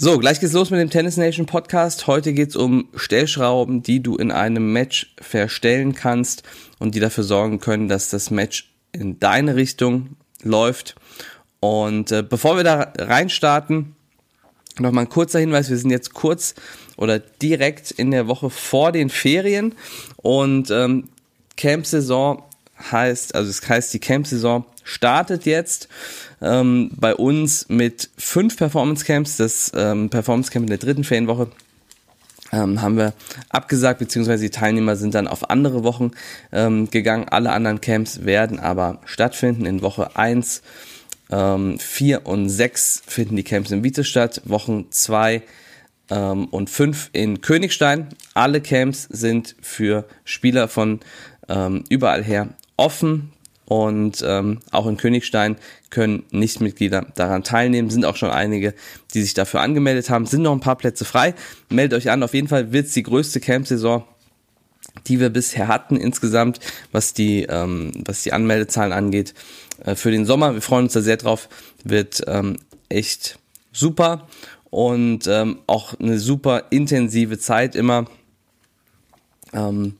So, gleich geht's los mit dem Tennis Nation Podcast. Heute geht's um Stellschrauben, die du in einem Match verstellen kannst und die dafür sorgen können, dass das Match in deine Richtung läuft. Und äh, bevor wir da reinstarten, noch mal ein kurzer Hinweis, wir sind jetzt kurz oder direkt in der Woche vor den Ferien und ähm, Camp-Saison heißt, also es heißt, die Camp-Saison startet jetzt ähm, bei uns mit fünf Performance Camps. Das ähm, Performance Camp in der dritten Ferienwoche ähm, haben wir abgesagt, beziehungsweise die Teilnehmer sind dann auf andere Wochen ähm, gegangen. Alle anderen Camps werden aber stattfinden. In Woche eins, ähm, vier und sechs finden die Camps in Wiete statt. Wochen zwei ähm, und fünf in Königstein. Alle Camps sind für Spieler von ähm, überall her offen. Und ähm, auch in Königstein können Nichtmitglieder daran teilnehmen. Sind auch schon einige, die sich dafür angemeldet haben. Sind noch ein paar Plätze frei. Meldet euch an. Auf jeden Fall wird es die größte Camp-Saison die wir bisher hatten insgesamt, was die, ähm, was die Anmeldezahlen angeht, äh, für den Sommer. Wir freuen uns da sehr drauf. Wird ähm, echt super und ähm, auch eine super intensive Zeit immer. Ähm,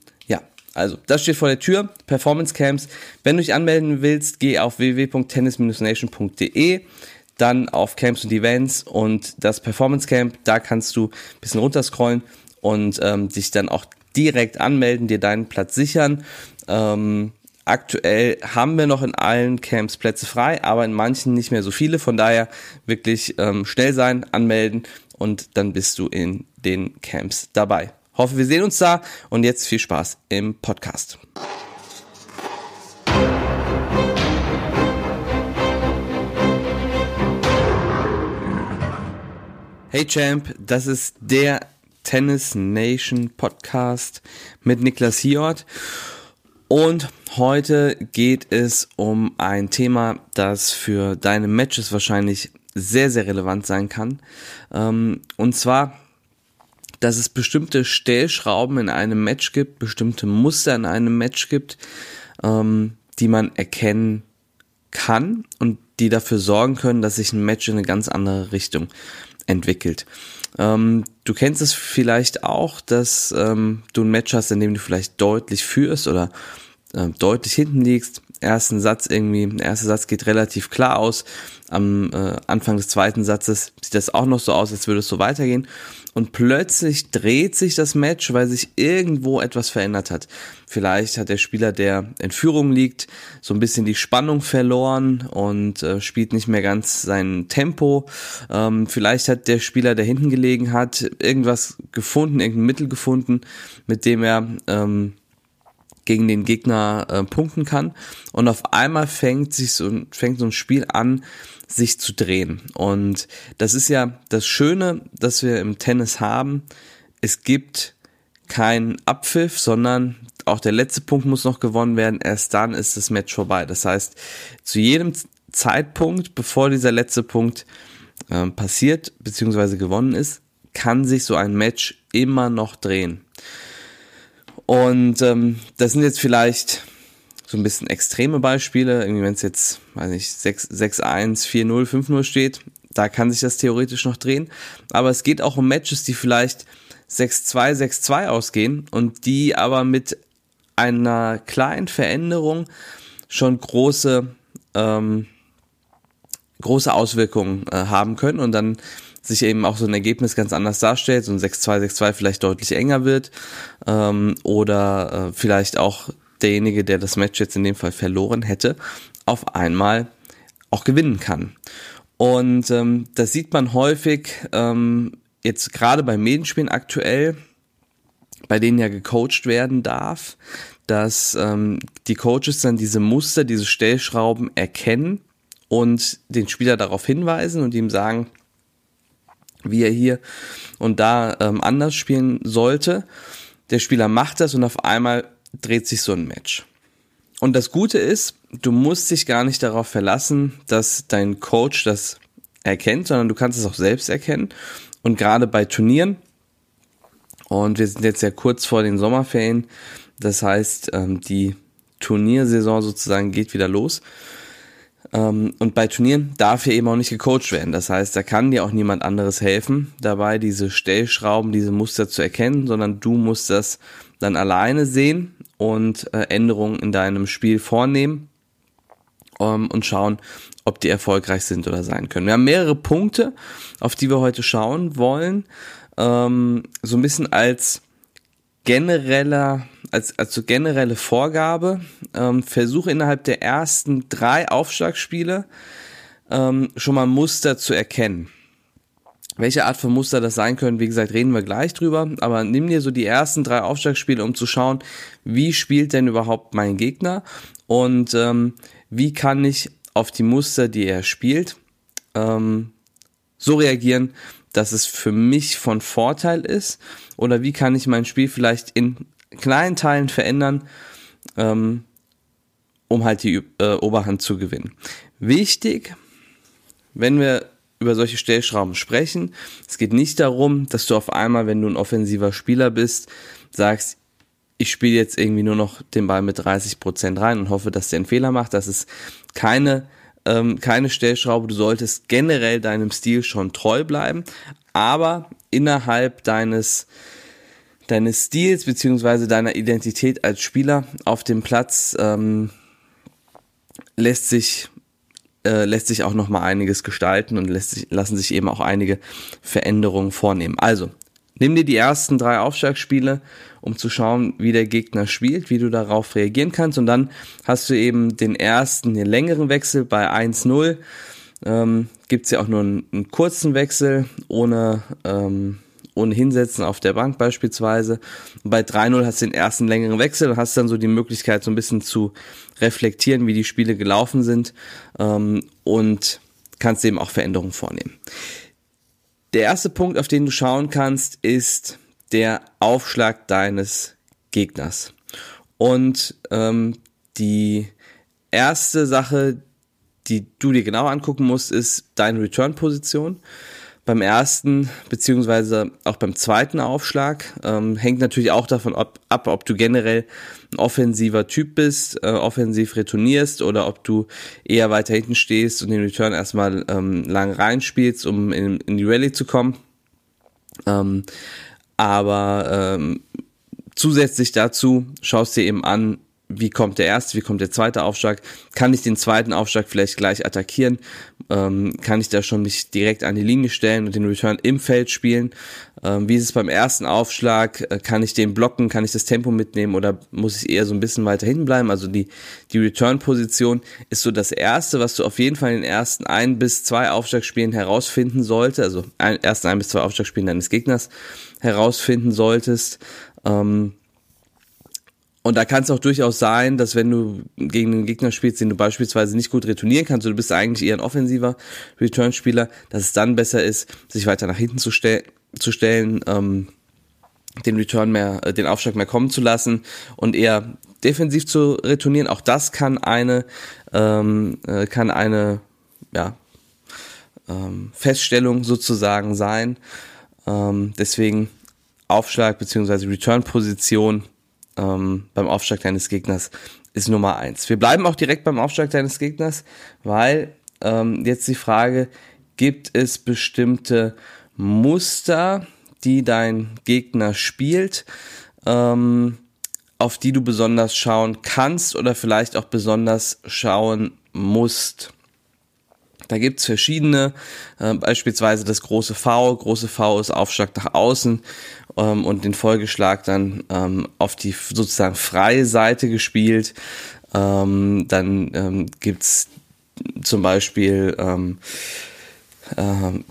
also, das steht vor der Tür. Performance Camps. Wenn du dich anmelden willst, geh auf www.tennis-nation.de, dann auf Camps und Events und das Performance Camp. Da kannst du ein bisschen runterscrollen und ähm, dich dann auch direkt anmelden, dir deinen Platz sichern. Ähm, aktuell haben wir noch in allen Camps Plätze frei, aber in manchen nicht mehr so viele. Von daher wirklich ähm, schnell sein, anmelden und dann bist du in den Camps dabei. Hoffe, wir sehen uns da und jetzt viel Spaß im Podcast. Hey Champ, das ist der Tennis Nation Podcast mit Niklas Hiort. Und heute geht es um ein Thema, das für deine Matches wahrscheinlich sehr, sehr relevant sein kann. Ähm, und zwar dass es bestimmte Stellschrauben in einem Match gibt, bestimmte Muster in einem Match gibt, ähm, die man erkennen kann und die dafür sorgen können, dass sich ein Match in eine ganz andere Richtung entwickelt. Ähm, du kennst es vielleicht auch, dass ähm, du ein Match hast, in dem du vielleicht deutlich führst oder äh, deutlich hinten liegst. Ersten Satz irgendwie, der erste Satz geht relativ klar aus. Am äh, Anfang des zweiten Satzes sieht das auch noch so aus, als würde es so weitergehen und plötzlich dreht sich das Match, weil sich irgendwo etwas verändert hat. Vielleicht hat der Spieler, der in Führung liegt, so ein bisschen die Spannung verloren und äh, spielt nicht mehr ganz sein Tempo. Ähm, vielleicht hat der Spieler, der hinten gelegen hat, irgendwas gefunden, irgendein Mittel gefunden, mit dem er ähm, gegen den Gegner äh, punkten kann. Und auf einmal fängt sich so, fängt so ein Spiel an, sich zu drehen. Und das ist ja das Schöne, dass wir im Tennis haben. Es gibt keinen Abpfiff, sondern auch der letzte Punkt muss noch gewonnen werden. Erst dann ist das Match vorbei. Das heißt, zu jedem Zeitpunkt, bevor dieser letzte Punkt äh, passiert bzw. gewonnen ist, kann sich so ein Match immer noch drehen. Und ähm, das sind jetzt vielleicht so ein bisschen extreme Beispiele, irgendwie wenn es jetzt, weiß nicht, 6-1, 4-0, 5-0 steht, da kann sich das theoretisch noch drehen. Aber es geht auch um Matches, die vielleicht 6-2, 6-2 ausgehen und die aber mit einer kleinen Veränderung schon große, ähm, große Auswirkungen äh, haben können und dann sich eben auch so ein Ergebnis ganz anders darstellt, so ein 6-2, 6-2 vielleicht deutlich enger wird ähm, oder äh, vielleicht auch derjenige, der das Match jetzt in dem Fall verloren hätte, auf einmal auch gewinnen kann. Und ähm, das sieht man häufig ähm, jetzt gerade bei Medienspielen aktuell, bei denen ja gecoacht werden darf, dass ähm, die Coaches dann diese Muster, diese Stellschrauben erkennen und den Spieler darauf hinweisen und ihm sagen, wie er hier und da ähm, anders spielen sollte. Der Spieler macht das und auf einmal dreht sich so ein Match. Und das Gute ist, du musst dich gar nicht darauf verlassen, dass dein Coach das erkennt, sondern du kannst es auch selbst erkennen. Und gerade bei Turnieren, und wir sind jetzt ja kurz vor den Sommerferien, das heißt, ähm, die Turniersaison sozusagen geht wieder los. Ähm, und bei Turnieren darf hier eben auch nicht gecoacht werden. Das heißt, da kann dir auch niemand anderes helfen, dabei diese Stellschrauben, diese Muster zu erkennen, sondern du musst das dann alleine sehen und äh, Änderungen in deinem Spiel vornehmen ähm, und schauen, ob die erfolgreich sind oder sein können. Wir haben mehrere Punkte, auf die wir heute schauen wollen, ähm, so ein bisschen als genereller als, als so generelle Vorgabe, ähm, versuche innerhalb der ersten drei Aufschlagspiele ähm, schon mal Muster zu erkennen. Welche Art von Muster das sein können, wie gesagt, reden wir gleich drüber. Aber nimm dir so die ersten drei Aufschlagspiele, um zu schauen, wie spielt denn überhaupt mein Gegner und ähm, wie kann ich auf die Muster, die er spielt, ähm, so reagieren, dass es für mich von Vorteil ist oder wie kann ich mein Spiel vielleicht in kleinen Teilen verändern, ähm, um halt die äh, Oberhand zu gewinnen. Wichtig, wenn wir über solche Stellschrauben sprechen, es geht nicht darum, dass du auf einmal, wenn du ein offensiver Spieler bist, sagst, ich spiele jetzt irgendwie nur noch den Ball mit 30 Prozent rein und hoffe, dass der einen Fehler macht. Das ist keine, ähm, keine Stellschraube. Du solltest generell deinem Stil schon treu bleiben, aber innerhalb deines deines Stils beziehungsweise deiner Identität als Spieler auf dem Platz ähm, lässt sich äh, lässt sich auch noch mal einiges gestalten und lässt sich, lassen sich eben auch einige Veränderungen vornehmen. Also nimm dir die ersten drei Aufschlagspiele, um zu schauen, wie der Gegner spielt, wie du darauf reagieren kannst und dann hast du eben den ersten, den längeren Wechsel bei 1-0. Ähm, Gibt es ja auch nur einen, einen kurzen Wechsel ohne ähm, ohne Hinsetzen auf der Bank beispielsweise. Und bei 3-0 hast du den ersten längeren Wechsel und hast dann so die Möglichkeit, so ein bisschen zu reflektieren, wie die Spiele gelaufen sind ähm, und kannst eben auch Veränderungen vornehmen. Der erste Punkt, auf den du schauen kannst, ist der Aufschlag deines Gegners. Und ähm, die erste Sache, die du dir genau angucken musst, ist deine Return-Position beim ersten beziehungsweise auch beim zweiten Aufschlag. Ähm, hängt natürlich auch davon ab, ab, ob du generell ein offensiver Typ bist, äh, offensiv retournierst oder ob du eher weiter hinten stehst und den Return erstmal ähm, lang reinspielst, um in, in die Rallye zu kommen. Ähm, aber ähm, zusätzlich dazu schaust dir eben an, wie kommt der erste, wie kommt der zweite Aufschlag, kann ich den zweiten Aufschlag vielleicht gleich attackieren, ähm, kann ich da schon mich direkt an die Linie stellen und den Return im Feld spielen, ähm, wie ist es beim ersten Aufschlag, äh, kann ich den blocken, kann ich das Tempo mitnehmen? Oder muss ich eher so ein bisschen weiter hinten bleiben, also die, die Return-Position ist so das erste, was du auf jeden Fall in den ersten ein bis zwei Aufschlagspielen herausfinden sollte, also ein, ersten ein bis zwei Aufschlagspielen deines Gegners herausfinden solltest, ähm, und da kann es auch durchaus sein, dass wenn du gegen einen Gegner spielst, den du beispielsweise nicht gut retournieren kannst, oder du bist eigentlich eher ein offensiver Return-Spieler, dass es dann besser ist, sich weiter nach hinten zu, stell zu stellen, ähm, den Return mehr, äh, den Aufschlag mehr kommen zu lassen und eher defensiv zu retournieren. Auch das kann eine, ähm, äh, kann eine, ja, ähm, Feststellung sozusagen sein. Ähm, deswegen Aufschlag beziehungsweise Return-Position ähm, beim Aufschlag deines Gegners ist Nummer eins. Wir bleiben auch direkt beim Aufschlag deines Gegners, weil ähm, jetzt die Frage, gibt es bestimmte Muster, die dein Gegner spielt, ähm, auf die du besonders schauen kannst oder vielleicht auch besonders schauen musst. Da gibt's verschiedene, äh, beispielsweise das große V. Große V ist Aufschlag nach außen ähm, und den Folgeschlag dann ähm, auf die sozusagen freie Seite gespielt. Ähm, dann ähm, gibt's zum Beispiel ähm, ähm,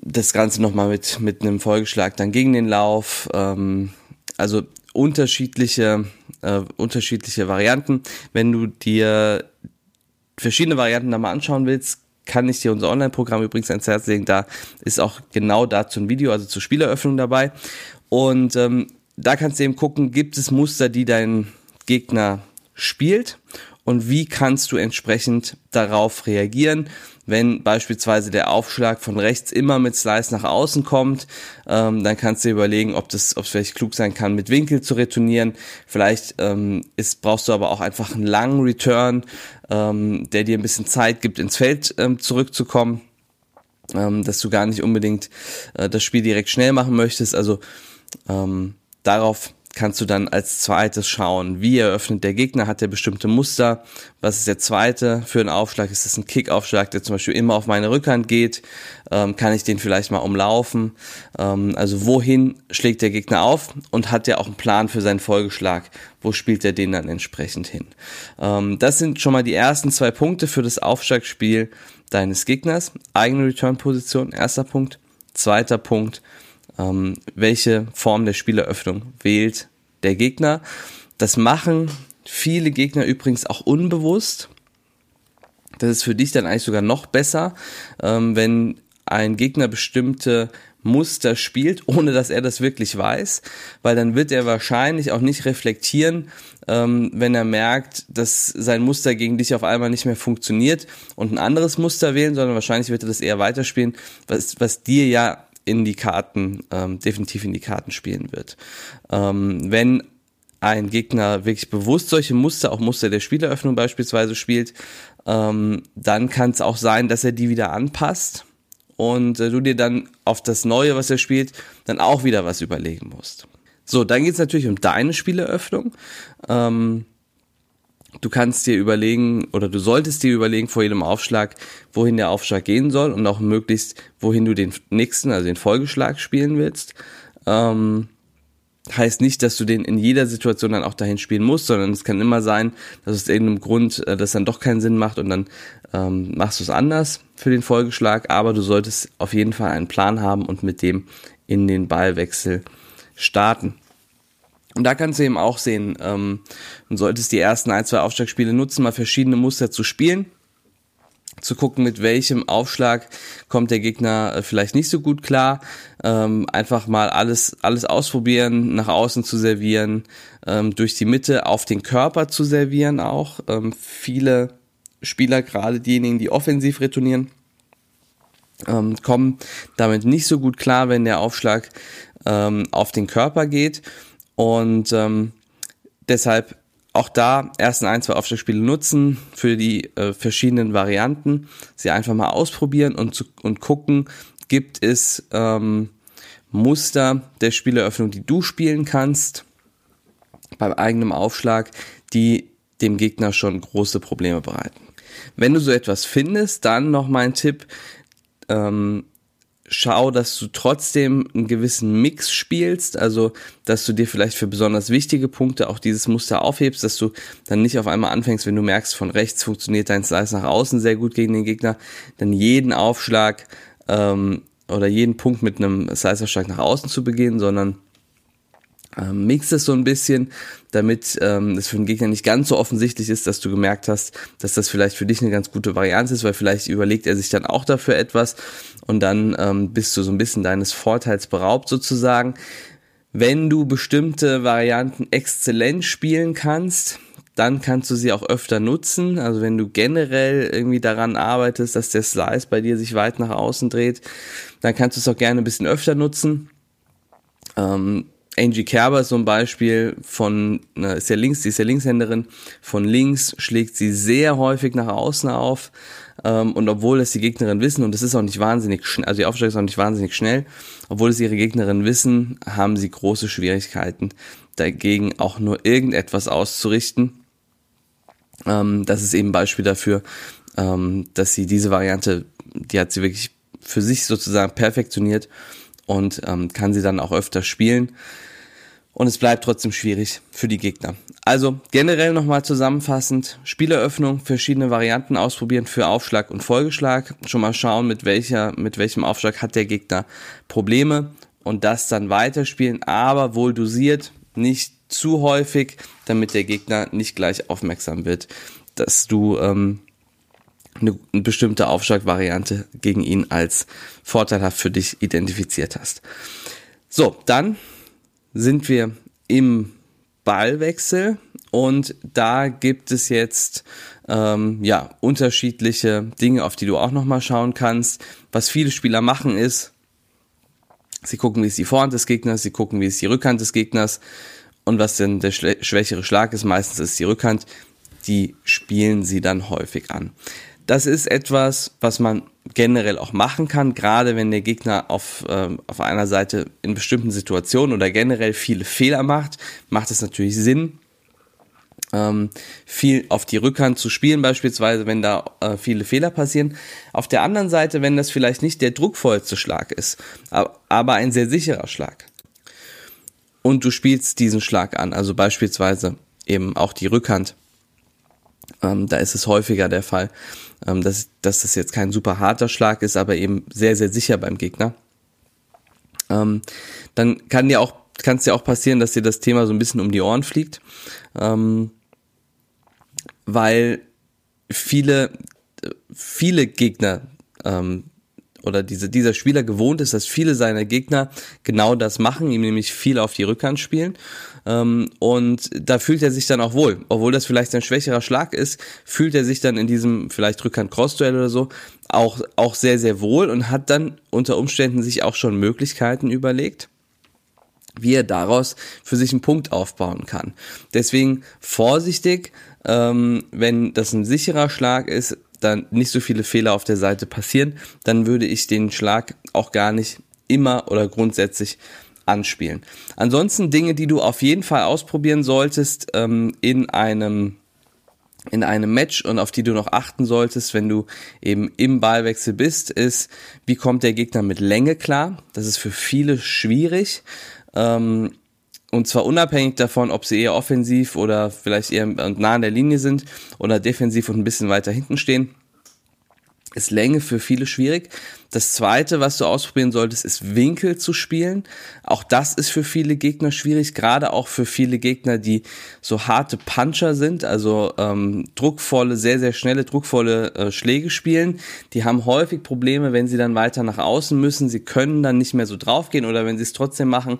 das Ganze nochmal mit, mit einem Folgeschlag dann gegen den Lauf. Ähm, also unterschiedliche, äh, unterschiedliche Varianten. Wenn du dir verschiedene Varianten da mal anschauen willst, kann ich dir unser Online-Programm übrigens ans Herz legen. Da ist auch genau dazu ein Video, also zur Spieleröffnung dabei. Und ähm, da kannst du eben gucken, gibt es Muster, die dein Gegner spielt und wie kannst du entsprechend darauf reagieren, wenn beispielsweise der Aufschlag von rechts immer mit Slice nach außen kommt, ähm, dann kannst du dir überlegen, ob das, ob es vielleicht klug sein kann, mit Winkel zu retournieren. Vielleicht ähm, ist, brauchst du aber auch einfach einen langen Return, ähm, der dir ein bisschen Zeit gibt, ins Feld ähm, zurückzukommen, ähm, dass du gar nicht unbedingt äh, das Spiel direkt schnell machen möchtest. Also ähm, darauf kannst du dann als zweites schauen, wie eröffnet der Gegner, hat der bestimmte Muster, was ist der zweite für einen Aufschlag, ist das ein Kick-Aufschlag, der zum Beispiel immer auf meine Rückhand geht, ähm, kann ich den vielleicht mal umlaufen, ähm, also wohin schlägt der Gegner auf und hat der auch einen Plan für seinen Folgeschlag, wo spielt er den dann entsprechend hin. Ähm, das sind schon mal die ersten zwei Punkte für das Aufschlagspiel deines Gegners, eigene Return-Position, erster Punkt, zweiter Punkt, ähm, welche Form der Spieleröffnung wählt der Gegner. Das machen viele Gegner übrigens auch unbewusst. Das ist für dich dann eigentlich sogar noch besser, ähm, wenn ein Gegner bestimmte Muster spielt, ohne dass er das wirklich weiß, weil dann wird er wahrscheinlich auch nicht reflektieren, ähm, wenn er merkt, dass sein Muster gegen dich auf einmal nicht mehr funktioniert und ein anderes Muster wählen, sondern wahrscheinlich wird er das eher weiterspielen, was, was dir ja in die Karten, ähm, definitiv in die Karten spielen wird. Ähm, wenn ein Gegner wirklich bewusst solche Muster, auch Muster der Spieleröffnung beispielsweise spielt, ähm, dann kann es auch sein, dass er die wieder anpasst und äh, du dir dann auf das Neue, was er spielt, dann auch wieder was überlegen musst. So, dann geht es natürlich um deine Spieleröffnung. Ähm, du kannst dir überlegen oder du solltest dir überlegen vor jedem Aufschlag, wohin der Aufschlag gehen soll und auch möglichst, wohin du den nächsten, also den Folgeschlag spielen willst. Ähm, heißt nicht, dass du den in jeder Situation dann auch dahin spielen musst, sondern es kann immer sein, dass es irgendeinem Grund äh, das dann doch keinen Sinn macht und dann ähm, machst du es anders für den Folgeschlag, aber du solltest auf jeden Fall einen Plan haben und mit dem in den Ballwechsel starten. Und da kannst du eben auch sehen, ähm, du solltest die ersten ein, zwei Aufschlagspiele nutzen, mal verschiedene Muster zu spielen, zu gucken, mit welchem Aufschlag kommt der Gegner äh, vielleicht nicht so gut klar. Ähm, einfach mal alles, alles ausprobieren, nach außen zu servieren, ähm, durch die Mitte auf den Körper zu servieren auch. Ähm, viele Spieler, gerade diejenigen, die offensiv retournieren, ähm, kommen damit nicht so gut klar, wenn der Aufschlag ähm, auf den Körper geht. Und ähm, deshalb auch da ersten ein, zwei Aufschlagspiele nutzen für die äh, verschiedenen Varianten, sie einfach mal ausprobieren und, zu, und gucken, gibt es ähm, Muster der Spieleröffnung, die du spielen kannst beim eigenen Aufschlag, die dem Gegner schon große Probleme bereiten. Wenn du so etwas findest, dann noch mein Tipp, ähm, schau, dass du trotzdem einen gewissen Mix spielst, also dass du dir vielleicht für besonders wichtige Punkte auch dieses Muster aufhebst, dass du dann nicht auf einmal anfängst, wenn du merkst, von rechts funktioniert dein Slice nach außen sehr gut gegen den Gegner, dann jeden Aufschlag ähm, oder jeden Punkt mit einem Slice-Aufschlag nach außen zu begehen, sondern ähm, mix es so ein bisschen, damit ähm, es für den Gegner nicht ganz so offensichtlich ist, dass du gemerkt hast, dass das vielleicht für dich eine ganz gute Variante ist, weil vielleicht überlegt er sich dann auch dafür etwas und dann ähm, bist du so ein bisschen deines Vorteils beraubt sozusagen. Wenn du bestimmte Varianten exzellent spielen kannst, dann kannst du sie auch öfter nutzen. Also wenn du generell irgendwie daran arbeitest, dass der Slice bei dir sich weit nach außen dreht, dann kannst du es auch gerne ein bisschen öfter nutzen. Ähm, Angie Kerber zum Beispiel von, ist ja links, sie ist ja Linkshänderin, von links schlägt sie sehr häufig nach außen auf. Ähm, und obwohl es die Gegnerin wissen, und es ist auch nicht wahnsinnig schnell, also die Aufstellung ist auch nicht wahnsinnig schnell, obwohl es ihre Gegnerin wissen, haben sie große Schwierigkeiten dagegen auch nur irgendetwas auszurichten. Ähm, das ist eben ein Beispiel dafür, ähm, dass sie diese Variante, die hat sie wirklich für sich sozusagen perfektioniert und ähm, kann sie dann auch öfter spielen. Und es bleibt trotzdem schwierig für die Gegner. Also generell nochmal zusammenfassend, Spieleröffnung, verschiedene Varianten ausprobieren für Aufschlag und Folgeschlag. Schon mal schauen, mit welcher, mit welchem Aufschlag hat der Gegner Probleme und das dann weiterspielen, aber wohl dosiert, nicht zu häufig, damit der Gegner nicht gleich aufmerksam wird, dass du ähm, eine, bestimmte Aufschlagvariante gegen ihn als vorteilhaft für dich identifiziert hast. So, dann sind wir im Ballwechsel und da gibt es jetzt ähm, ja unterschiedliche Dinge, auf die du auch nochmal schauen kannst. Was viele Spieler machen ist, sie gucken, wie ist die Vorhand des Gegners, sie gucken, wie ist die Rückhand des Gegners und was denn der schwächere Schlag ist, meistens ist die Rückhand, die spielen sie dann häufig an. Das ist etwas, was man generell auch machen kann, gerade wenn der Gegner auf, ähm, auf einer Seite in bestimmten Situationen oder generell viele Fehler macht, macht es natürlich Sinn, ähm, viel auf die Rückhand zu spielen, beispielsweise, wenn da äh, viele Fehler passieren. Auf der anderen Seite, wenn das vielleicht nicht der druckvollste Schlag ist, aber ein sehr sicherer Schlag. Und du spielst diesen Schlag an, also beispielsweise eben auch die Rückhand. Ähm, da ist es häufiger der Fall, ähm, dass, dass das jetzt kein super harter Schlag ist, aber eben sehr, sehr sicher beim Gegner. Ähm, dann kann dir auch kann es dir auch passieren, dass dir das Thema so ein bisschen um die Ohren fliegt. Ähm, weil viele, viele Gegner ähm, oder diese, dieser Spieler gewohnt ist, dass viele seiner Gegner genau das machen, ihm nämlich viel auf die Rückhand spielen. Ähm, und da fühlt er sich dann auch wohl. Obwohl das vielleicht ein schwächerer Schlag ist, fühlt er sich dann in diesem vielleicht Rückhand-Cross-Duell oder so auch, auch sehr, sehr wohl und hat dann unter Umständen sich auch schon Möglichkeiten überlegt wie er daraus für sich einen Punkt aufbauen kann. Deswegen vorsichtig, ähm, wenn das ein sicherer Schlag ist, dann nicht so viele Fehler auf der Seite passieren, dann würde ich den Schlag auch gar nicht immer oder grundsätzlich anspielen. Ansonsten Dinge, die du auf jeden Fall ausprobieren solltest ähm, in einem in einem Match und auf die du noch achten solltest, wenn du eben im Ballwechsel bist, ist, wie kommt der Gegner mit Länge klar? Das ist für viele schwierig. Ähm, und zwar unabhängig davon, ob sie eher offensiv oder vielleicht eher nah an der Linie sind oder defensiv und ein bisschen weiter hinten stehen, ist Länge für viele schwierig. Das zweite, was du ausprobieren solltest, ist Winkel zu spielen. Auch das ist für viele Gegner schwierig, gerade auch für viele Gegner, die so harte Puncher sind, also ähm, druckvolle, sehr, sehr schnelle, druckvolle äh, Schläge spielen. Die haben häufig Probleme, wenn sie dann weiter nach außen müssen. Sie können dann nicht mehr so draufgehen oder wenn sie es trotzdem machen,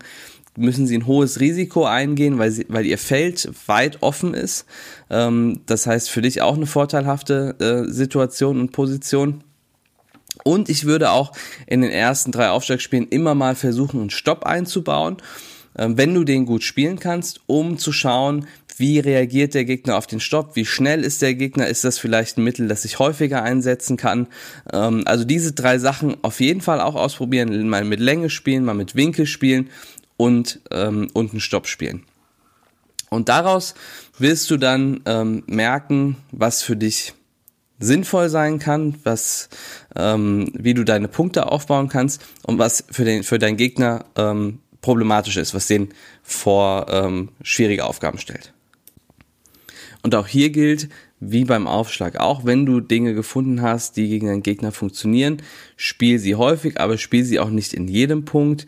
müssen sie ein hohes Risiko eingehen, weil, sie, weil ihr Feld weit offen ist. Ähm, das heißt für dich auch eine vorteilhafte äh, Situation und Position. Und ich würde auch in den ersten drei Aufstiegsspielen immer mal versuchen, einen Stopp einzubauen, ähm, wenn du den gut spielen kannst, um zu schauen, wie reagiert der Gegner auf den Stopp, wie schnell ist der Gegner, ist das vielleicht ein Mittel, das ich häufiger einsetzen kann. Ähm, also diese drei Sachen auf jeden Fall auch ausprobieren, mal mit Länge spielen, mal mit Winkel spielen und, ähm, und einen Stopp spielen. Und daraus wirst du dann ähm, merken, was für dich sinnvoll sein kann, was, ähm, wie du deine Punkte aufbauen kannst und was für den für deinen Gegner ähm, problematisch ist, was den vor ähm, schwierige Aufgaben stellt. Und auch hier gilt, wie beim Aufschlag auch, wenn du Dinge gefunden hast, die gegen einen Gegner funktionieren, spiel sie häufig, aber spiel sie auch nicht in jedem Punkt.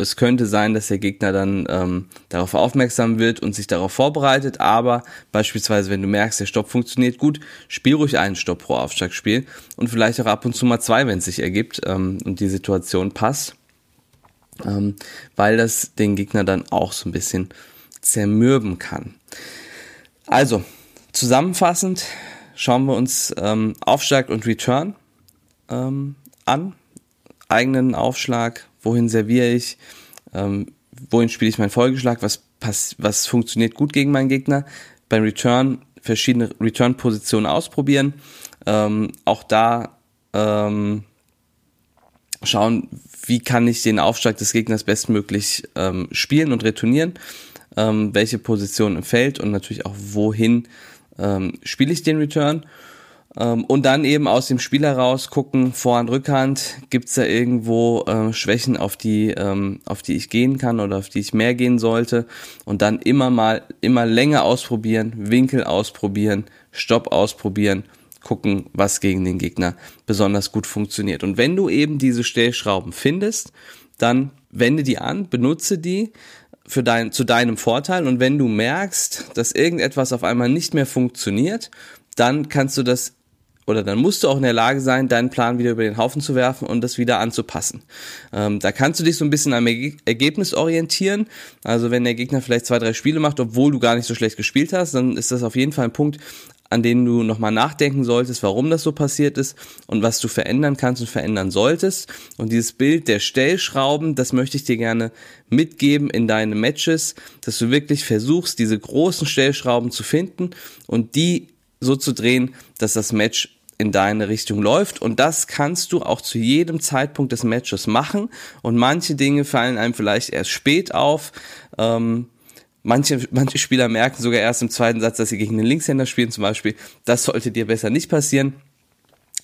Es könnte sein, dass der Gegner dann ähm, darauf aufmerksam wird und sich darauf vorbereitet, aber beispielsweise, wenn du merkst, der Stopp funktioniert gut, spiel ruhig einen Stopp pro Aufschlagspiel und vielleicht auch ab und zu mal zwei, wenn es sich ergibt ähm, und die Situation passt, ähm, weil das den Gegner dann auch so ein bisschen zermürben kann. Also, Zusammenfassend schauen wir uns ähm, Aufschlag und Return ähm, an. Eigenen Aufschlag, wohin serviere ich, ähm, wohin spiele ich meinen Folgeschlag, was, pass was funktioniert gut gegen meinen Gegner. Beim Return verschiedene Return-Positionen ausprobieren. Ähm, auch da ähm, schauen, wie kann ich den Aufschlag des Gegners bestmöglich ähm, spielen und retournieren, ähm, welche Position im Feld und natürlich auch wohin ähm, spiele ich den Return. Ähm, und dann eben aus dem Spiel heraus gucken, Vorhand, Rückhand, gibt's da irgendwo äh, Schwächen, auf die, ähm, auf die ich gehen kann oder auf die ich mehr gehen sollte. Und dann immer mal, immer länger ausprobieren, Winkel ausprobieren, Stopp ausprobieren, gucken, was gegen den Gegner besonders gut funktioniert. Und wenn du eben diese Stellschrauben findest, dann wende die an, benutze die, für dein, zu deinem Vorteil. Und wenn du merkst, dass irgendetwas auf einmal nicht mehr funktioniert, dann kannst du das oder dann musst du auch in der Lage sein, deinen Plan wieder über den Haufen zu werfen und das wieder anzupassen. Ähm, da kannst du dich so ein bisschen am Ergebnis orientieren. Also wenn der Gegner vielleicht zwei, drei Spiele macht, obwohl du gar nicht so schlecht gespielt hast, dann ist das auf jeden Fall ein Punkt, an denen du nochmal nachdenken solltest, warum das so passiert ist und was du verändern kannst und verändern solltest. Und dieses Bild der Stellschrauben, das möchte ich dir gerne mitgeben in deine Matches, dass du wirklich versuchst, diese großen Stellschrauben zu finden und die so zu drehen, dass das Match in deine Richtung läuft und das kannst du auch zu jedem Zeitpunkt des Matches machen und manche Dinge fallen einem vielleicht erst spät auf. Ähm, Manche, manche Spieler merken sogar erst im zweiten Satz, dass sie gegen den Linkshänder spielen zum Beispiel. Das sollte dir besser nicht passieren.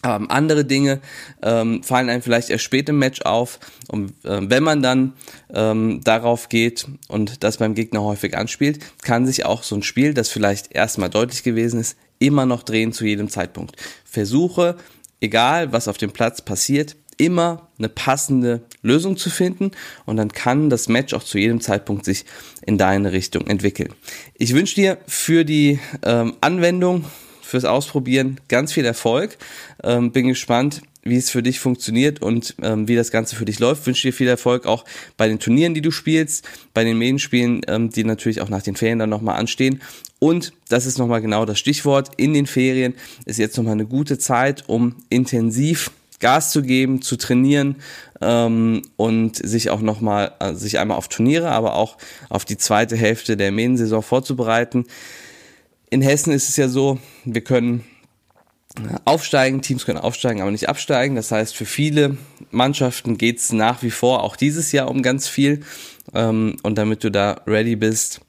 Aber andere Dinge ähm, fallen einem vielleicht erst spät im Match auf. Und äh, wenn man dann ähm, darauf geht und das beim Gegner häufig anspielt, kann sich auch so ein Spiel, das vielleicht erstmal deutlich gewesen ist, immer noch drehen zu jedem Zeitpunkt. Versuche, egal was auf dem Platz passiert, immer eine passende Lösung zu finden und dann kann das Match auch zu jedem Zeitpunkt sich in deine Richtung entwickeln. Ich wünsche dir für die ähm, Anwendung, fürs Ausprobieren ganz viel Erfolg. Ähm, bin gespannt, wie es für dich funktioniert und ähm, wie das Ganze für dich läuft. Wünsche dir viel Erfolg auch bei den Turnieren, die du spielst, bei den Medienspielen, ähm, die natürlich auch nach den Ferien dann nochmal anstehen. Und das ist nochmal genau das Stichwort. In den Ferien ist jetzt nochmal eine gute Zeit, um intensiv Gas zu geben, zu trainieren ähm, und sich auch nochmal, also sich einmal auf Turniere, aber auch auf die zweite Hälfte der Mähensaison vorzubereiten. In Hessen ist es ja so, wir können aufsteigen, Teams können aufsteigen, aber nicht absteigen. Das heißt, für viele Mannschaften geht es nach wie vor auch dieses Jahr um ganz viel. Ähm, und damit du da ready bist,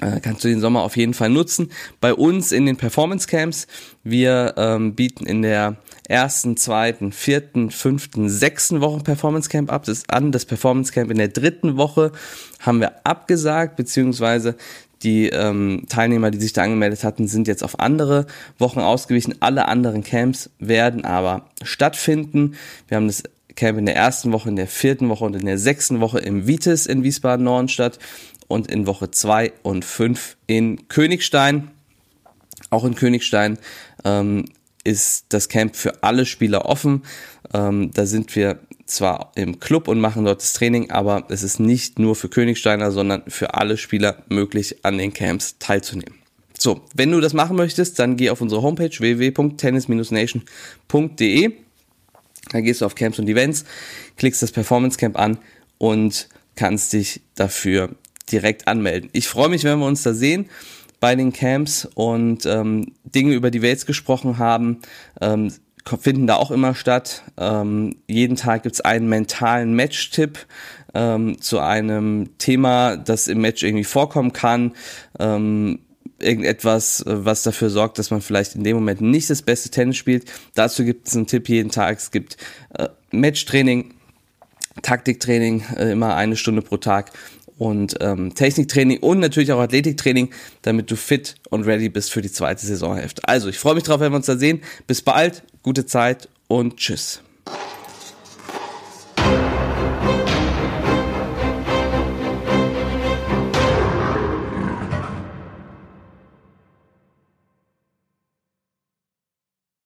äh, kannst du den Sommer auf jeden Fall nutzen. Bei uns in den Performance Camps, wir ähm, bieten in der ersten, zweiten, vierten, fünften, sechsten Woche Performance Camp ab. Das an das Performance Camp in der dritten Woche haben wir abgesagt, beziehungsweise die ähm, Teilnehmer, die sich da angemeldet hatten, sind jetzt auf andere Wochen ausgewichen. Alle anderen Camps werden aber stattfinden. Wir haben das Camp in der ersten Woche, in der vierten Woche und in der sechsten Woche im Vitis in Wiesbaden-Nordenstadt und in Woche zwei und fünf in Königstein. Auch in Königstein ähm, ist das Camp für alle Spieler offen. Ähm, da sind wir zwar im Club und machen dort das Training, aber es ist nicht nur für Königsteiner, sondern für alle Spieler möglich, an den Camps teilzunehmen. So, wenn du das machen möchtest, dann geh auf unsere Homepage www.tennis-nation.de. Da gehst du auf Camps und Events, klickst das Performance Camp an und kannst dich dafür direkt anmelden. Ich freue mich, wenn wir uns da sehen bei den Camps und ähm, Dinge, über die wir jetzt gesprochen haben, ähm, finden da auch immer statt. Ähm, jeden Tag gibt's einen mentalen Match-Tipp ähm, zu einem Thema, das im Match irgendwie vorkommen kann. Ähm, irgendetwas, was dafür sorgt, dass man vielleicht in dem Moment nicht das beste Tennis spielt. Dazu gibt es einen Tipp jeden Tag. Es gibt äh, Matchtraining, Taktiktraining, äh, immer eine Stunde pro Tag und ähm, Techniktraining und natürlich auch Athletiktraining, damit du fit und ready bist für die zweite Saisonhälfte. Also, ich freue mich drauf, wenn wir uns da sehen. Bis bald, gute Zeit und tschüss.